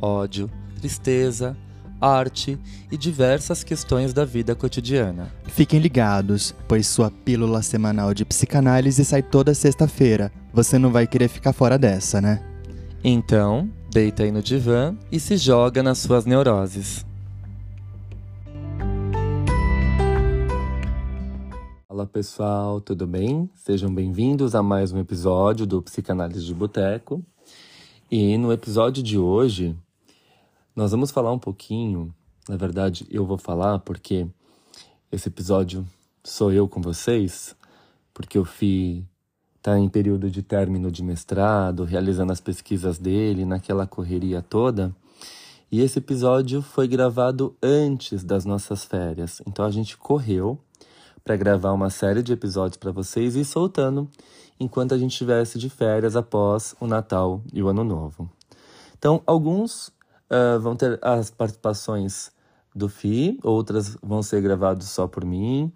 ódio, tristeza, arte e diversas questões da vida cotidiana. Fiquem ligados, pois sua pílula semanal de psicanálise sai toda sexta-feira. Você não vai querer ficar fora dessa, né? Então, deita aí no divã e se joga nas suas neuroses. Fala pessoal, tudo bem? Sejam bem-vindos a mais um episódio do Psicanálise de Boteco. E no episódio de hoje, nós vamos falar um pouquinho, na verdade, eu vou falar porque esse episódio sou eu com vocês, porque o FI está em período de término de mestrado, realizando as pesquisas dele, naquela correria toda. E esse episódio foi gravado antes das nossas férias. Então a gente correu para gravar uma série de episódios para vocês e soltando enquanto a gente estivesse de férias após o Natal e o Ano Novo. Então, alguns uh, vão ter as participações do FI, outras vão ser gravadas só por mim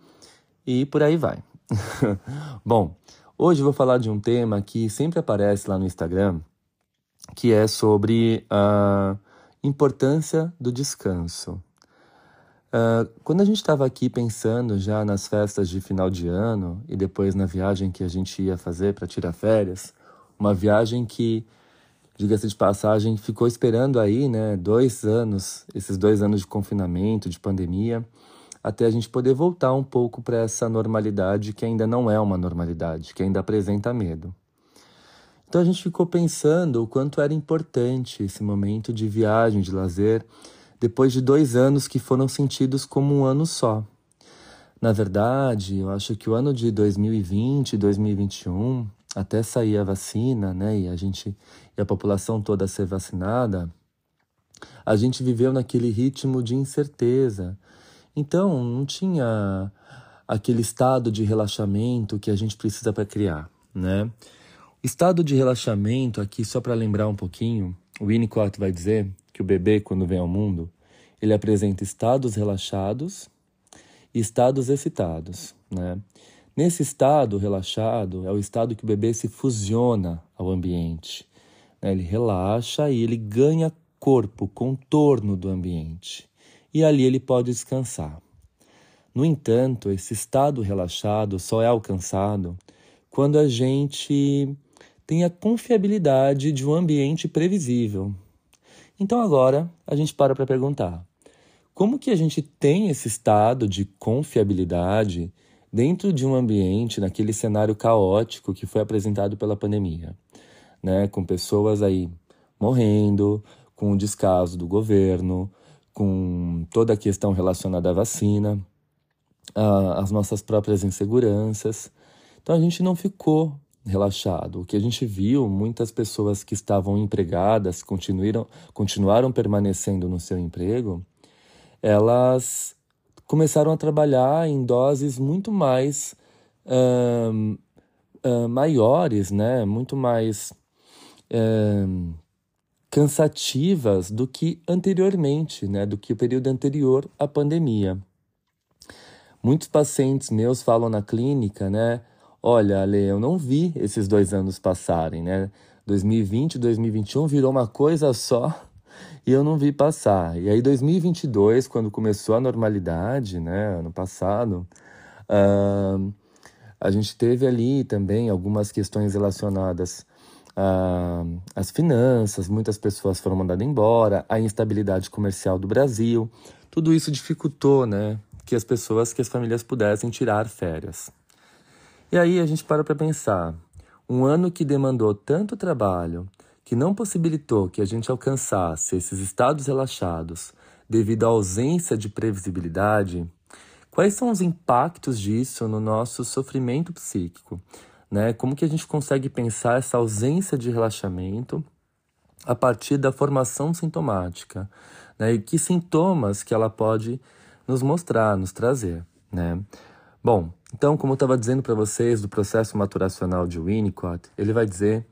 e por aí vai. Bom, hoje eu vou falar de um tema que sempre aparece lá no Instagram, que é sobre a importância do descanso. Uh, quando a gente estava aqui pensando já nas festas de final de ano e depois na viagem que a gente ia fazer para tirar férias, uma viagem que, diga-se de passagem, ficou esperando aí, né, dois anos, esses dois anos de confinamento, de pandemia, até a gente poder voltar um pouco para essa normalidade que ainda não é uma normalidade, que ainda apresenta medo. Então a gente ficou pensando o quanto era importante esse momento de viagem, de lazer depois de dois anos que foram sentidos como um ano só. Na verdade, eu acho que o ano de 2020 e 2021, até sair a vacina, né, e a gente e a população toda ser vacinada, a gente viveu naquele ritmo de incerteza. Então, não tinha aquele estado de relaxamento que a gente precisa para criar, né? Estado de relaxamento, aqui só para lembrar um pouquinho, o Winnicott vai dizer que o bebê, quando vem ao mundo, ele apresenta estados relaxados e estados excitados. Né? Nesse estado relaxado, é o estado que o bebê se fusiona ao ambiente. Né? Ele relaxa e ele ganha corpo, contorno do ambiente. E ali ele pode descansar. No entanto, esse estado relaxado só é alcançado quando a gente tem a confiabilidade de um ambiente previsível. Então agora a gente para para perguntar: como que a gente tem esse estado de confiabilidade dentro de um ambiente, naquele cenário caótico que foi apresentado pela pandemia, né? Com pessoas aí morrendo, com o descaso do governo, com toda a questão relacionada à vacina, as nossas próprias inseguranças. Então a gente não ficou relaxado. O que a gente viu, muitas pessoas que estavam empregadas continuaram, continuaram permanecendo no seu emprego elas começaram a trabalhar em doses muito mais uh, uh, maiores, né? muito mais uh, cansativas do que anteriormente, né? do que o período anterior à pandemia. Muitos pacientes meus falam na clínica, né? Olha, Ale, eu não vi esses dois anos passarem, né? 2020 e 2021 virou uma coisa só e eu não vi passar. E aí 2022, quando começou a normalidade, né, ano passado, uh, a gente teve ali também algumas questões relacionadas uh, às finanças, muitas pessoas foram mandadas embora, a instabilidade comercial do Brasil, tudo isso dificultou, né, que as pessoas, que as famílias pudessem tirar férias. E aí a gente para para pensar, um ano que demandou tanto trabalho, que não possibilitou que a gente alcançasse esses estados relaxados devido à ausência de previsibilidade, quais são os impactos disso no nosso sofrimento psíquico? Né? Como que a gente consegue pensar essa ausência de relaxamento a partir da formação sintomática, né? E que sintomas que ela pode nos mostrar, nos trazer, né? Bom, então, como eu estava dizendo para vocês do processo maturacional de Winnicott, ele vai dizer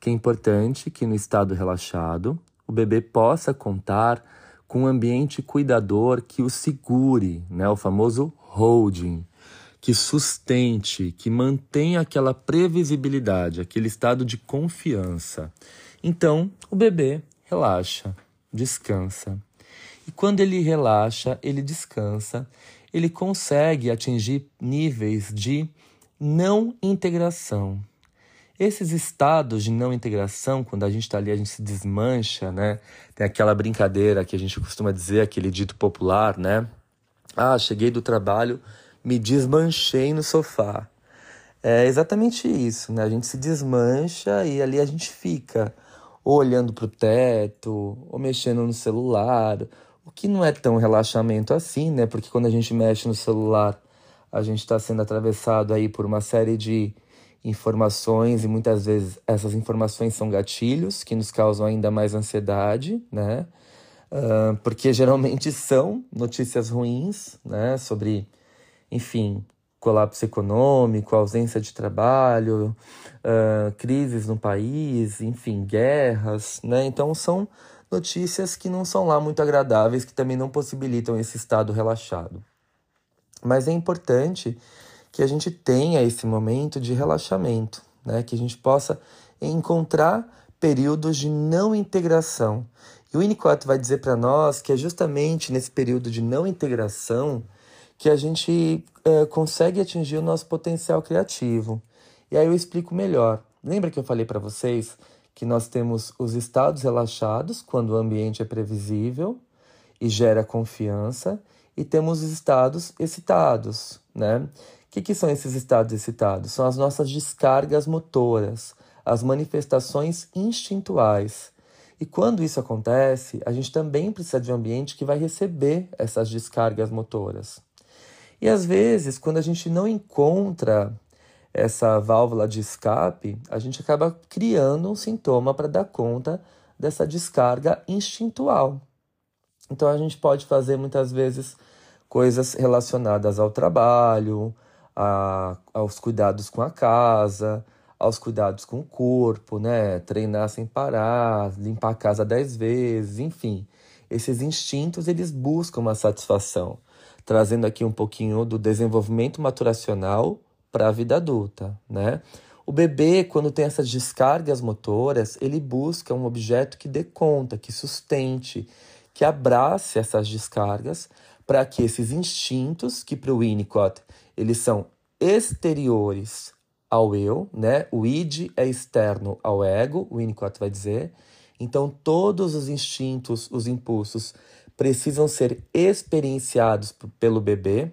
que é importante que no estado relaxado o bebê possa contar com um ambiente cuidador que o segure, né? O famoso holding, que sustente, que mantenha aquela previsibilidade, aquele estado de confiança. Então, o bebê relaxa, descansa. E quando ele relaxa, ele descansa, ele consegue atingir níveis de não integração. Esses estados de não integração, quando a gente está ali, a gente se desmancha, né? Tem aquela brincadeira que a gente costuma dizer, aquele dito popular, né? Ah, cheguei do trabalho, me desmanchei no sofá. É exatamente isso, né? A gente se desmancha e ali a gente fica ou olhando para o teto, ou mexendo no celular, o que não é tão relaxamento assim, né? Porque quando a gente mexe no celular, a gente está sendo atravessado aí por uma série de informações e muitas vezes essas informações são gatilhos que nos causam ainda mais ansiedade, né? Uh, porque geralmente são notícias ruins, né? Sobre, enfim, colapso econômico, ausência de trabalho, uh, crises no país, enfim, guerras, né? Então são notícias que não são lá muito agradáveis, que também não possibilitam esse estado relaxado. Mas é importante que a gente tenha esse momento de relaxamento, né? Que a gente possa encontrar períodos de não integração. E o Winnicott vai dizer para nós que é justamente nesse período de não integração que a gente é, consegue atingir o nosso potencial criativo. E aí eu explico melhor. Lembra que eu falei para vocês que nós temos os estados relaxados, quando o ambiente é previsível e gera confiança, e temos os estados excitados, né? O que, que são esses estados excitados? São as nossas descargas motoras, as manifestações instintuais. E quando isso acontece, a gente também precisa de um ambiente que vai receber essas descargas motoras. E às vezes, quando a gente não encontra essa válvula de escape, a gente acaba criando um sintoma para dar conta dessa descarga instintual. Então a gente pode fazer muitas vezes coisas relacionadas ao trabalho, a, aos cuidados com a casa, aos cuidados com o corpo, né? Treinar sem parar, limpar a casa dez vezes, enfim. Esses instintos eles buscam uma satisfação trazendo aqui um pouquinho do desenvolvimento maturacional para a vida adulta, né? O bebê, quando tem essas descargas motoras, ele busca um objeto que dê conta, que sustente, que abrace essas descargas, para que esses instintos, que para o Winnicott eles são exteriores ao eu, né? O id é externo ao ego, o Winnicott vai dizer. Então, todos os instintos, os impulsos, precisam ser experienciados pelo bebê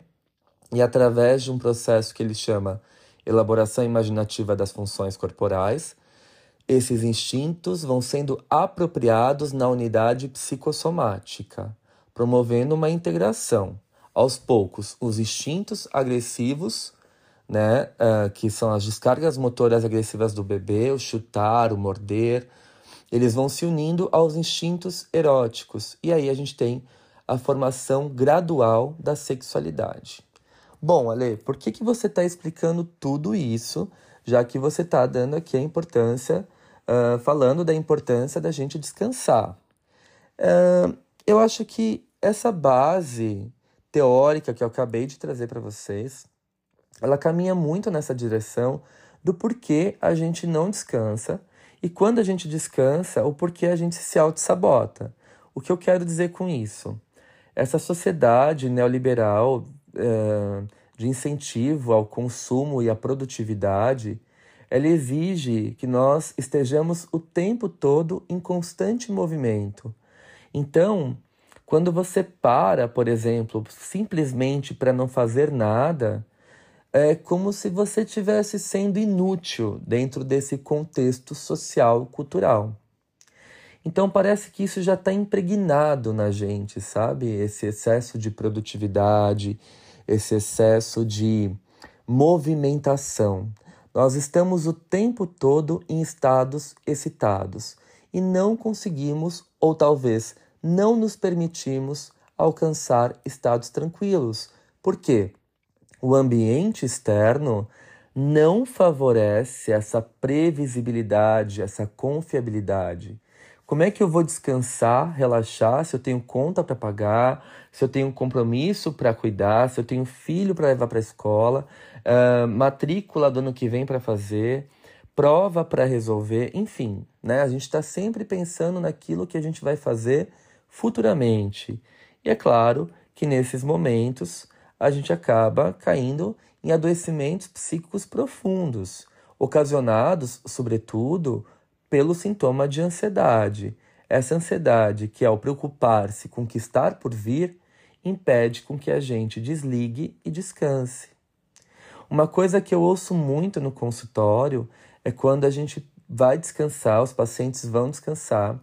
e através de um processo que ele chama elaboração imaginativa das funções corporais, esses instintos vão sendo apropriados na unidade psicossomática, promovendo uma integração. Aos poucos, os instintos agressivos, né, uh, que são as descargas motoras agressivas do bebê, o chutar, o morder, eles vão se unindo aos instintos eróticos. E aí a gente tem a formação gradual da sexualidade. Bom, Ale, por que, que você está explicando tudo isso, já que você está dando aqui a importância, uh, falando da importância da gente descansar? Uh, eu acho que essa base teórica que eu acabei de trazer para vocês, ela caminha muito nessa direção do porquê a gente não descansa e quando a gente descansa, o porquê a gente se auto-sabota. O que eu quero dizer com isso? Essa sociedade neoliberal uh, de incentivo ao consumo e à produtividade, ela exige que nós estejamos o tempo todo em constante movimento. Então, quando você para, por exemplo, simplesmente para não fazer nada, é como se você estivesse sendo inútil dentro desse contexto social cultural. Então parece que isso já está impregnado na gente, sabe? Esse excesso de produtividade, esse excesso de movimentação. Nós estamos o tempo todo em estados excitados. e não conseguimos, ou talvez não nos permitimos, alcançar estados tranquilos. Por quê? O ambiente externo não favorece essa previsibilidade, essa confiabilidade. Como é que eu vou descansar, relaxar, se eu tenho conta para pagar, se eu tenho um compromisso para cuidar, se eu tenho filho para levar para a escola, uh, matrícula do ano que vem para fazer, prova para resolver, enfim, né? A gente está sempre pensando naquilo que a gente vai fazer futuramente. E é claro que nesses momentos a gente acaba caindo em adoecimentos psíquicos profundos, ocasionados, sobretudo, pelo sintoma de ansiedade. Essa ansiedade, que ao preocupar-se com o que está por vir, impede com que a gente desligue e descanse. Uma coisa que eu ouço muito no consultório é quando a gente vai descansar, os pacientes vão descansar,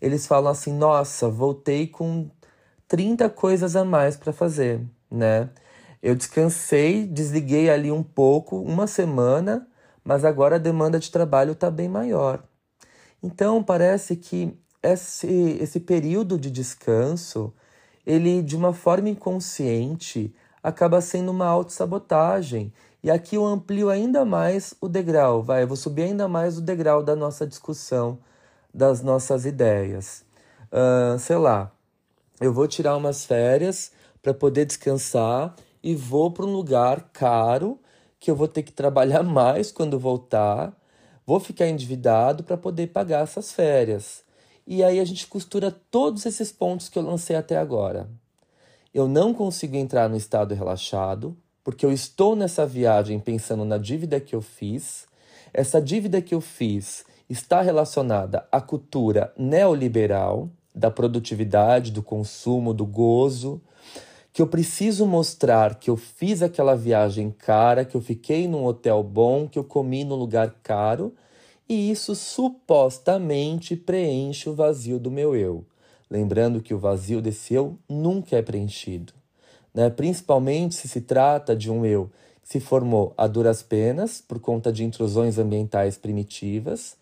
eles falam assim: "Nossa, voltei com 30 coisas a mais para fazer", né? Eu descansei, desliguei ali um pouco, uma semana, mas agora a demanda de trabalho está bem maior. Então parece que esse, esse período de descanso, ele de uma forma inconsciente acaba sendo uma autossabotagem. E aqui eu amplio ainda mais o degrau, vai, eu vou subir ainda mais o degrau da nossa discussão, das nossas ideias. Uh, sei lá, eu vou tirar umas férias para poder descansar e vou para um lugar caro que eu vou ter que trabalhar mais quando voltar, vou ficar endividado para poder pagar essas férias. E aí a gente costura todos esses pontos que eu lancei até agora. Eu não consigo entrar no estado relaxado, porque eu estou nessa viagem pensando na dívida que eu fiz. Essa dívida que eu fiz está relacionada à cultura neoliberal, da produtividade, do consumo, do gozo, que eu preciso mostrar que eu fiz aquela viagem cara, que eu fiquei num hotel bom, que eu comi num lugar caro, e isso supostamente preenche o vazio do meu eu. Lembrando que o vazio desse eu nunca é preenchido, né? principalmente se se trata de um eu que se formou a duras penas por conta de intrusões ambientais primitivas.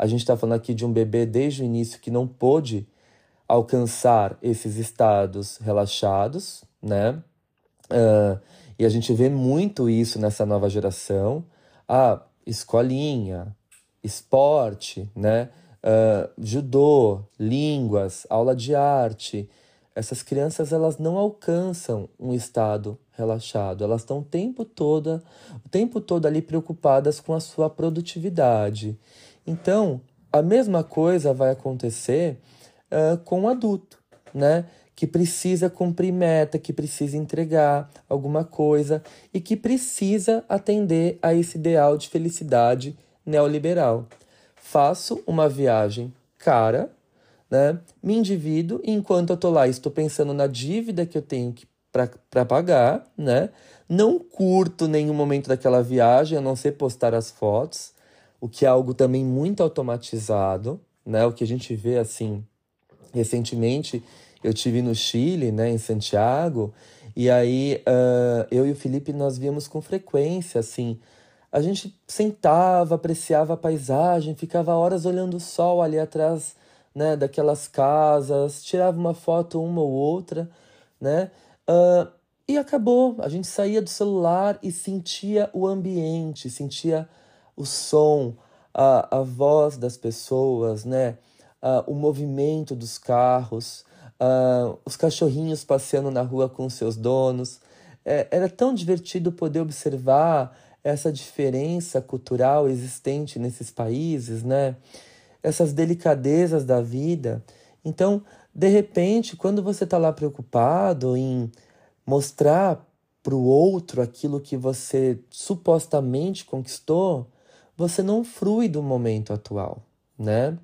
A gente está falando aqui de um bebê desde o início que não pôde alcançar esses estados relaxados, né? Uh, e a gente vê muito isso nessa nova geração. A escolinha, esporte, né? Uh, judô, línguas, aula de arte. Essas crianças elas não alcançam um estado relaxado. Elas estão o tempo todo, o tempo todo ali preocupadas com a sua produtividade. Então, a mesma coisa vai acontecer uh, com o adulto, né? que precisa cumprir meta, que precisa entregar alguma coisa e que precisa atender a esse ideal de felicidade neoliberal. Faço uma viagem cara, né? Me endivido e enquanto eu tô lá estou pensando na dívida que eu tenho para pagar, né? Não curto nenhum momento daquela viagem, a não ser postar as fotos, o que é algo também muito automatizado, né? O que a gente vê assim recentemente eu tive no Chile, né, em Santiago, e aí uh, eu e o Felipe nós víamos com frequência, assim, a gente sentava, apreciava a paisagem, ficava horas olhando o sol ali atrás, né, daquelas casas, tirava uma foto uma ou outra, né, uh, e acabou. A gente saía do celular e sentia o ambiente, sentia o som, a, a voz das pessoas, né, uh, o movimento dos carros uh, os cachorrinhos passeando na rua com seus donos. É, era tão divertido poder observar essa diferença cultural existente nesses países, né? Essas delicadezas da vida. Então, de repente, quando você está lá preocupado em mostrar para o outro aquilo que você supostamente conquistou, você não frui do momento atual, né?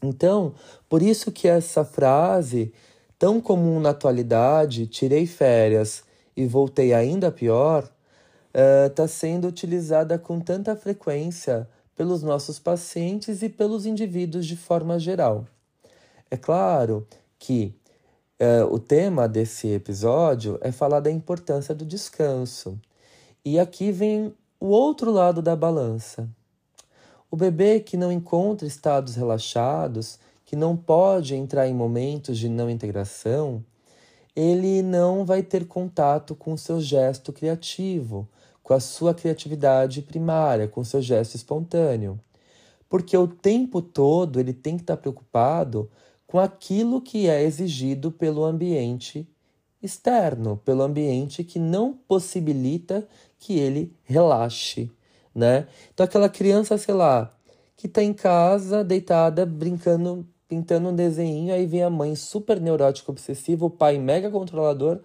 Então, por isso que essa frase, tão comum na atualidade, tirei férias e voltei ainda pior, está uh, sendo utilizada com tanta frequência pelos nossos pacientes e pelos indivíduos de forma geral. É claro que uh, o tema desse episódio é falar da importância do descanso. E aqui vem o outro lado da balança. O bebê que não encontra estados relaxados, que não pode entrar em momentos de não integração, ele não vai ter contato com o seu gesto criativo, com a sua criatividade primária, com o seu gesto espontâneo. Porque o tempo todo ele tem que estar preocupado com aquilo que é exigido pelo ambiente externo, pelo ambiente que não possibilita que ele relaxe, né? Então aquela criança, sei lá, que está em casa, deitada, brincando, pintando um desenho, aí vem a mãe super neurótica, obsessiva, o pai mega controlador,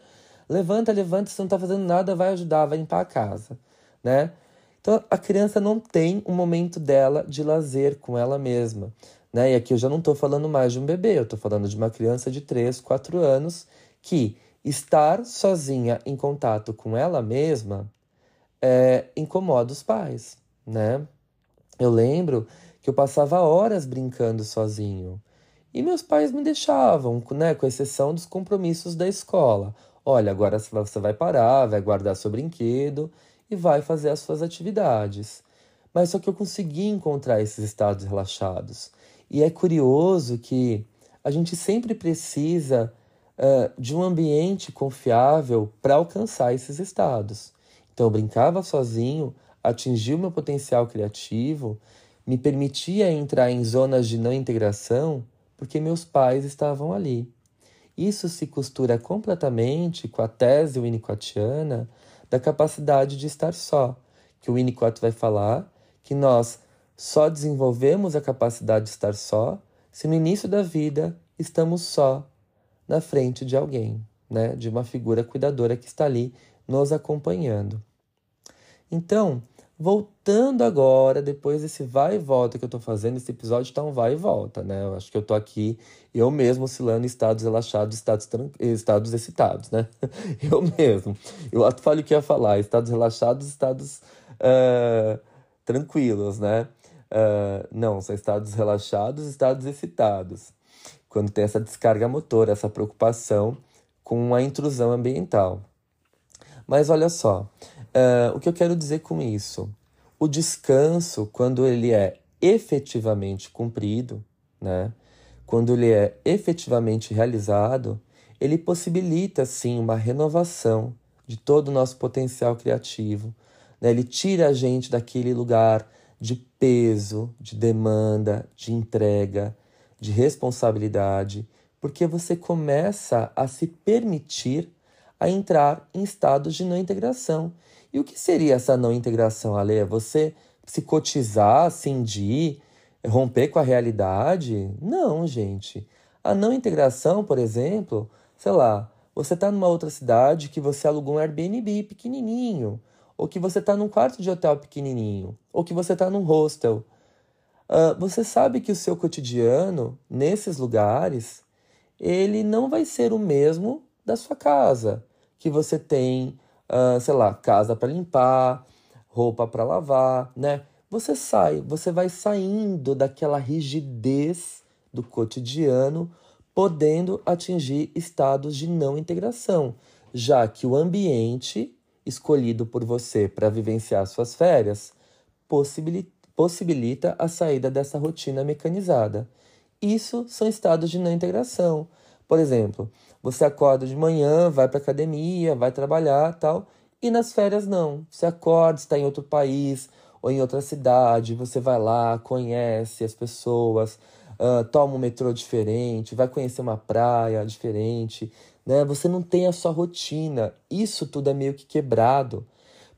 levanta, levanta, você não está fazendo nada, vai ajudar, vai limpar a casa, né? Então a criança não tem um momento dela de lazer com ela mesma. Né? E aqui eu já não estou falando mais de um bebê, eu estou falando de uma criança de 3, 4 anos que estar sozinha em contato com ela mesma é, incomoda os pais, né? Eu lembro que eu passava horas brincando sozinho e meus pais me deixavam, né? Com exceção dos compromissos da escola. Olha, agora você vai parar, vai guardar seu brinquedo e vai fazer as suas atividades. Mas só que eu consegui encontrar esses estados relaxados. E é curioso que a gente sempre precisa uh, de um ambiente confiável para alcançar esses estados. Então, eu brincava sozinho, atingi o meu potencial criativo, me permitia entrar em zonas de não integração porque meus pais estavam ali. Isso se costura completamente com a tese winnicottiana da capacidade de estar só, que o Winnicott vai falar que nós só desenvolvemos a capacidade de estar só se no início da vida estamos só na frente de alguém, né? De uma figura cuidadora que está ali nos acompanhando. Então, voltando agora, depois desse vai e volta que eu estou fazendo, esse episódio está um vai e volta, né? Eu acho que eu estou aqui, eu mesmo oscilando em estados relaxados, estados, estados excitados, né? Eu mesmo. Eu falei o que ia falar, estados relaxados, estados uh, tranquilos, né? Uh, não, são estados relaxados, estados excitados. Quando tem essa descarga motora, essa preocupação com a intrusão ambiental. Mas olha só, uh, o que eu quero dizer com isso? O descanso, quando ele é efetivamente cumprido, né? quando ele é efetivamente realizado, ele possibilita sim uma renovação de todo o nosso potencial criativo. Né? Ele tira a gente daquele lugar de peso, de demanda, de entrega, de responsabilidade, porque você começa a se permitir a entrar em estados de não integração. E o que seria essa não integração, Ale? É você se cotizar, cindir, romper com a realidade? Não, gente. A não integração, por exemplo, sei lá, você está numa outra cidade que você alugou um Airbnb pequenininho ou que você está num quarto de hotel pequenininho, ou que você está num hostel. Uh, você sabe que o seu cotidiano nesses lugares ele não vai ser o mesmo da sua casa, que você tem, uh, sei lá, casa para limpar, roupa para lavar, né? Você sai, você vai saindo daquela rigidez do cotidiano, podendo atingir estados de não integração, já que o ambiente escolhido por você para vivenciar suas férias possibilita a saída dessa rotina mecanizada. Isso são estados de não integração. Por exemplo, você acorda de manhã, vai para academia, vai trabalhar, tal, e nas férias não. Você acorda, está em outro país ou em outra cidade, você vai lá, conhece as pessoas, uh, toma um metrô diferente, vai conhecer uma praia diferente, né? Você não tem a sua rotina. Isso tudo é meio que quebrado.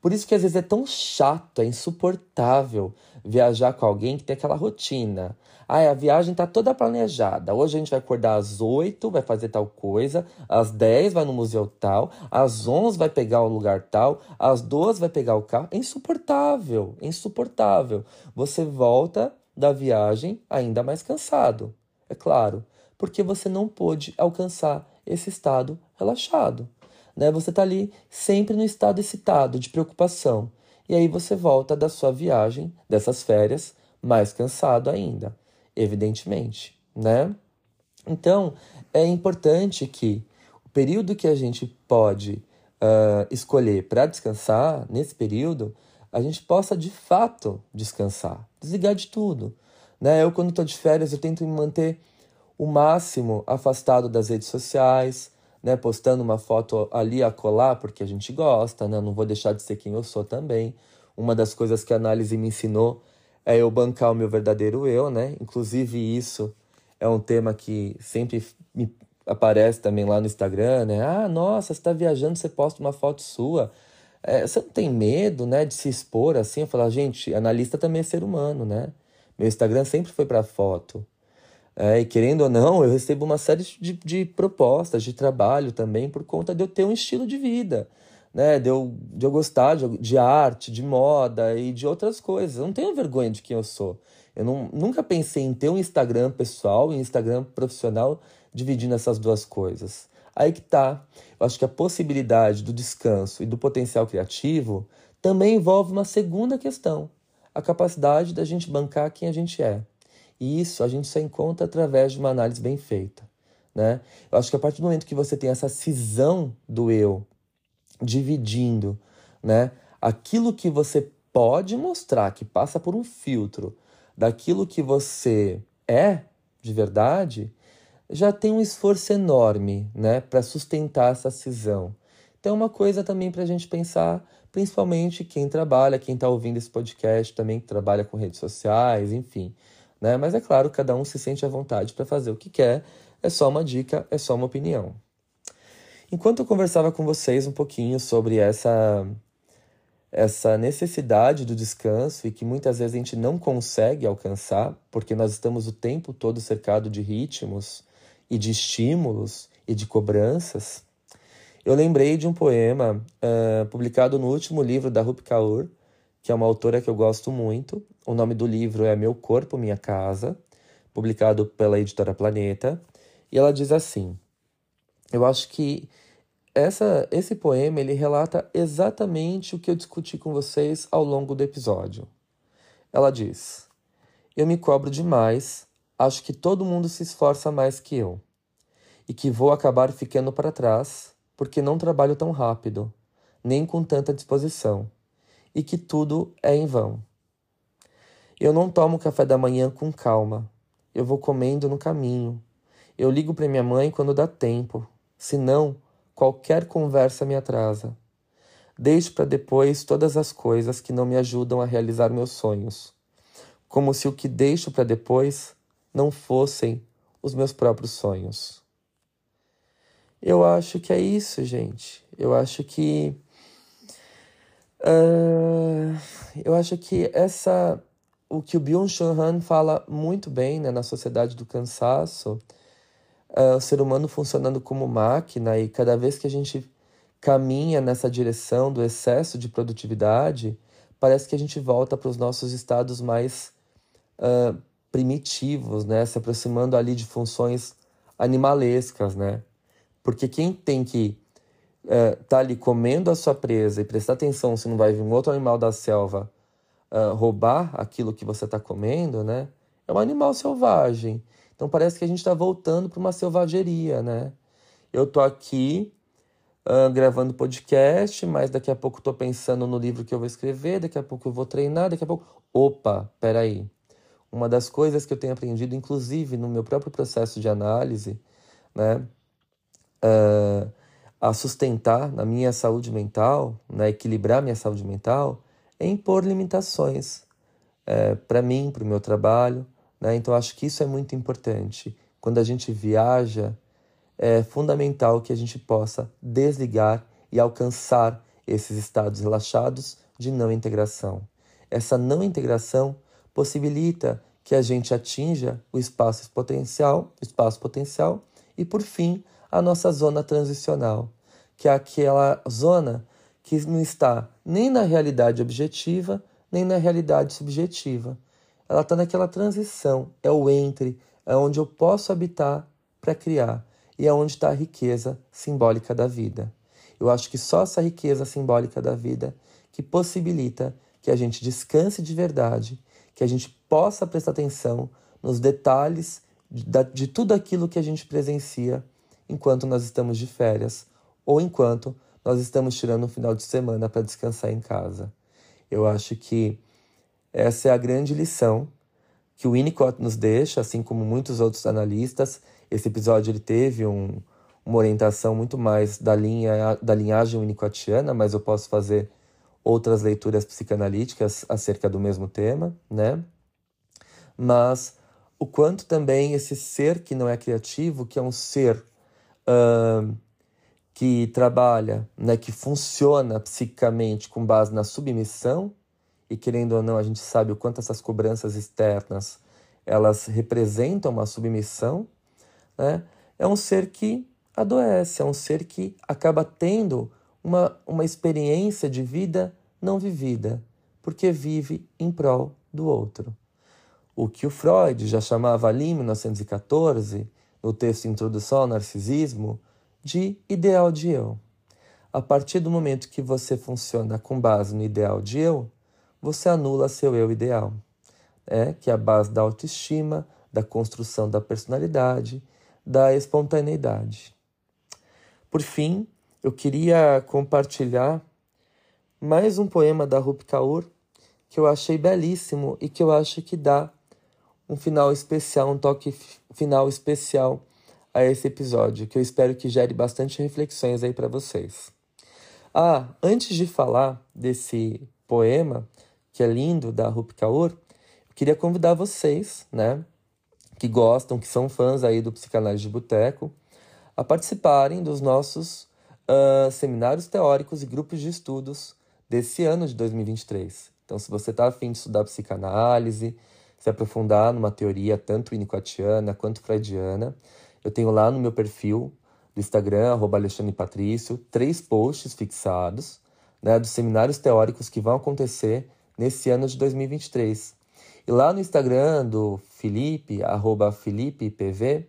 Por isso que às vezes é tão chato, é insuportável viajar com alguém que tem aquela rotina. Ah, a viagem tá toda planejada. Hoje a gente vai acordar às 8, vai fazer tal coisa, às 10 vai no museu tal, às 11 vai pegar o lugar tal, às 12 vai pegar o carro. É insuportável, é insuportável. Você volta da viagem ainda mais cansado, é claro, porque você não pôde alcançar esse estado relaxado. Né? Você está ali sempre no estado excitado, de preocupação. E aí você volta da sua viagem, dessas férias, mais cansado ainda, evidentemente. Né? Então, é importante que o período que a gente pode uh, escolher para descansar, nesse período, a gente possa de fato descansar. desligar de tudo. Né? Eu, quando estou de férias, eu tento me manter o máximo afastado das redes sociais, né? postando uma foto ali a colar, porque a gente gosta, né? não vou deixar de ser quem eu sou também. Uma das coisas que a análise me ensinou é eu bancar o meu verdadeiro eu, né? Inclusive isso é um tema que sempre me aparece também lá no Instagram, né? Ah, nossa, você está viajando, você posta uma foto sua. É, você não tem medo, né, de se expor assim? Eu falo, gente, analista também é ser humano, né? Meu Instagram sempre foi para foto. É, e querendo ou não, eu recebo uma série de, de propostas de trabalho também por conta de eu ter um estilo de vida, né? De eu, de eu gostar de, de arte, de moda e de outras coisas. Eu não tenho vergonha de quem eu sou. Eu não, nunca pensei em ter um Instagram pessoal e um Instagram profissional dividindo essas duas coisas. Aí que tá. Eu acho que a possibilidade do descanso e do potencial criativo também envolve uma segunda questão: a capacidade da gente bancar quem a gente é. E isso a gente só encontra através de uma análise bem feita. Né? Eu acho que a partir do momento que você tem essa cisão do eu, dividindo né, aquilo que você pode mostrar, que passa por um filtro, daquilo que você é de verdade, já tem um esforço enorme né, para sustentar essa cisão. Então, é uma coisa também para a gente pensar, principalmente quem trabalha, quem está ouvindo esse podcast também, que trabalha com redes sociais, enfim. Né? Mas é claro, cada um se sente à vontade para fazer o que quer, é só uma dica, é só uma opinião. Enquanto eu conversava com vocês um pouquinho sobre essa essa necessidade do descanso e que muitas vezes a gente não consegue alcançar, porque nós estamos o tempo todo cercado de ritmos e de estímulos e de cobranças, eu lembrei de um poema uh, publicado no último livro da Rupi Kaur, que é uma autora que eu gosto muito. O nome do livro é Meu Corpo, Minha Casa, publicado pela editora Planeta. E ela diz assim: Eu acho que essa, esse poema ele relata exatamente o que eu discuti com vocês ao longo do episódio. Ela diz: Eu me cobro demais, acho que todo mundo se esforça mais que eu, e que vou acabar ficando para trás porque não trabalho tão rápido, nem com tanta disposição, e que tudo é em vão. Eu não tomo café da manhã com calma, eu vou comendo no caminho. Eu ligo para minha mãe quando dá tempo, senão Qualquer conversa me atrasa. Deixo para depois todas as coisas que não me ajudam a realizar meus sonhos, como se o que deixo para depois não fossem os meus próprios sonhos. Eu acho que é isso, gente. Eu acho que. Uh, eu acho que essa. O que o Byung-Chul Han fala muito bem né, na Sociedade do Cansaço uh, o ser humano funcionando como máquina e cada vez que a gente caminha nessa direção do excesso de produtividade, parece que a gente volta para os nossos estados mais uh, primitivos, né? Se aproximando ali de funções animalescas, né? Porque quem tem que uh, tá ali comendo a sua presa e prestar atenção se não vai vir um outro animal da selva uh, roubar aquilo que você está comendo, né? É um animal selvagem. Então parece que a gente está voltando para uma selvageria, né? Eu tô aqui uh, gravando podcast, mas daqui a pouco estou pensando no livro que eu vou escrever, daqui a pouco eu vou treinar, daqui a pouco. Opa, peraí. Uma das coisas que eu tenho aprendido, inclusive no meu próprio processo de análise, né? Uh, a sustentar na minha saúde mental, né, equilibrar minha saúde mental, é impor limitações é, para mim, para o meu trabalho, né? Então, acho que isso é muito importante. Quando a gente viaja, é fundamental que a gente possa desligar e alcançar esses estados relaxados de não integração. Essa não integração possibilita que a gente atinja o espaço potencial, espaço potencial e por fim a nossa zona transicional, que é aquela zona que não está nem na realidade objetiva, nem na realidade subjetiva, ela está naquela transição, é o entre, é onde eu posso habitar para criar e é onde está a riqueza simbólica da vida. Eu acho que só essa riqueza simbólica da vida que possibilita que a gente descanse de verdade, que a gente possa prestar atenção nos detalhes de, de tudo aquilo que a gente presencia enquanto nós estamos de férias ou enquanto nós estamos tirando um final de semana para descansar em casa. Eu acho que essa é a grande lição que o Winnicott nos deixa, assim como muitos outros analistas. Esse episódio ele teve um, uma orientação muito mais da linha da linhagem winnicottiana, mas eu posso fazer outras leituras psicanalíticas acerca do mesmo tema, né? Mas o quanto também esse ser que não é criativo, que é um ser uh, que trabalha, né, que funciona psicicamente com base na submissão, e querendo ou não, a gente sabe o quanto essas cobranças externas elas representam uma submissão, né? É um ser que adoece, é um ser que acaba tendo uma, uma experiência de vida não vivida, porque vive em prol do outro. O que o Freud já chamava ali em 1914, no texto Introdução ao Narcisismo, de ideal de eu. A partir do momento que você funciona com base no ideal de eu, você anula seu eu ideal, é, que é a base da autoestima, da construção da personalidade, da espontaneidade. Por fim, eu queria compartilhar mais um poema da Rupi Kaur que eu achei belíssimo e que eu acho que dá um final especial, um toque final especial a esse episódio, que eu espero que gere bastante reflexões aí para vocês. Ah, antes de falar desse poema, que é lindo, da Rupi Kaur, eu queria convidar vocês, né, que gostam, que são fãs aí do Psicanálise de Boteco, a participarem dos nossos uh, seminários teóricos e grupos de estudos desse ano de 2023. Então, se você está afim de estudar psicanálise, se aprofundar numa teoria tanto winnicottiana quanto freudiana, eu tenho lá no meu perfil do Instagram, arroba Alexandre Patrício, três posts fixados né, dos seminários teóricos que vão acontecer nesse ano de 2023. E lá no Instagram do Felipe, arroba FelipePV,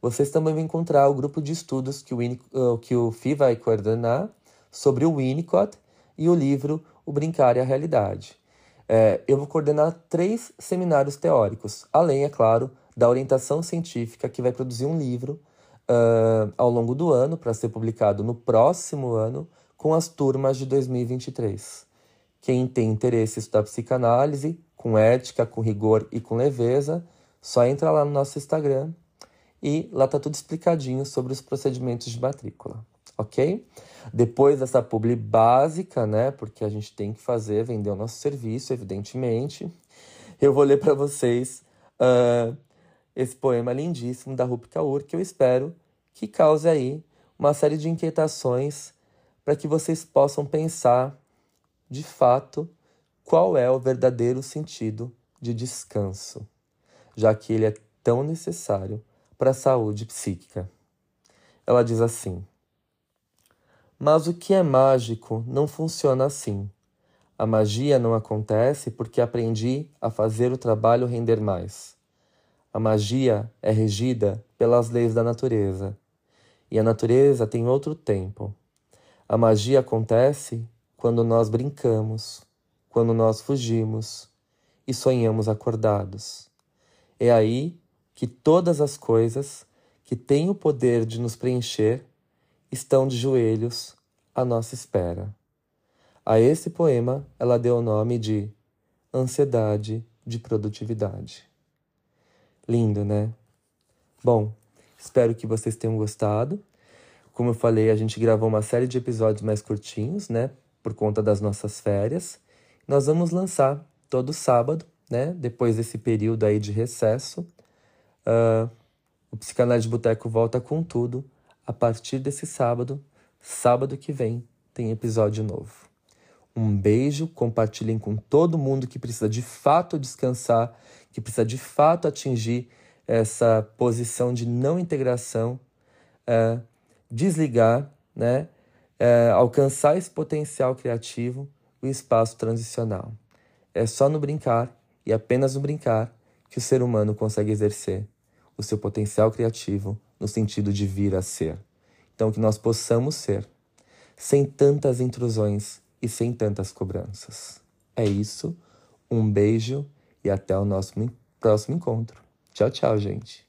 vocês também vão encontrar o grupo de estudos que o, uh, que o FI vai coordenar sobre o Winnicott e o livro O Brincar e a Realidade. É, eu vou coordenar três seminários teóricos, além, é claro, da orientação científica, que vai produzir um livro uh, ao longo do ano, para ser publicado no próximo ano, com as turmas de 2023. Quem tem interesse em estudar psicanálise, com ética, com rigor e com leveza, só entra lá no nosso Instagram e lá tá tudo explicadinho sobre os procedimentos de matrícula, ok? Depois dessa publi básica, né, porque a gente tem que fazer, vender o nosso serviço, evidentemente, eu vou ler para vocês uh, esse poema lindíssimo da Rupi Kaur, que eu espero que cause aí uma série de inquietações para que vocês possam pensar, de fato, qual é o verdadeiro sentido de descanso, já que ele é tão necessário para a saúde psíquica. Ela diz assim: Mas o que é mágico não funciona assim. A magia não acontece porque aprendi a fazer o trabalho render mais. A magia é regida pelas leis da natureza, e a natureza tem outro tempo. A magia acontece quando nós brincamos, quando nós fugimos e sonhamos acordados. É aí que todas as coisas que têm o poder de nos preencher estão de joelhos à nossa espera. A esse poema ela deu o nome de Ansiedade de Produtividade. Lindo, né? Bom, espero que vocês tenham gostado. Como eu falei, a gente gravou uma série de episódios mais curtinhos, né? Por conta das nossas férias. Nós vamos lançar todo sábado, né? Depois desse período aí de recesso. Uh, o Psicanálise de Boteco volta com tudo a partir desse sábado. Sábado que vem tem episódio novo. Um beijo, compartilhem com todo mundo que precisa de fato descansar, que precisa de fato atingir essa posição de não integração, é, desligar, né, é, alcançar esse potencial criativo, o espaço transicional. É só no brincar e apenas no brincar que o ser humano consegue exercer o seu potencial criativo no sentido de vir a ser. Então, que nós possamos ser, sem tantas intrusões e sem tantas cobranças. É isso. Um beijo e até o nosso próximo encontro. Tchau, tchau, gente.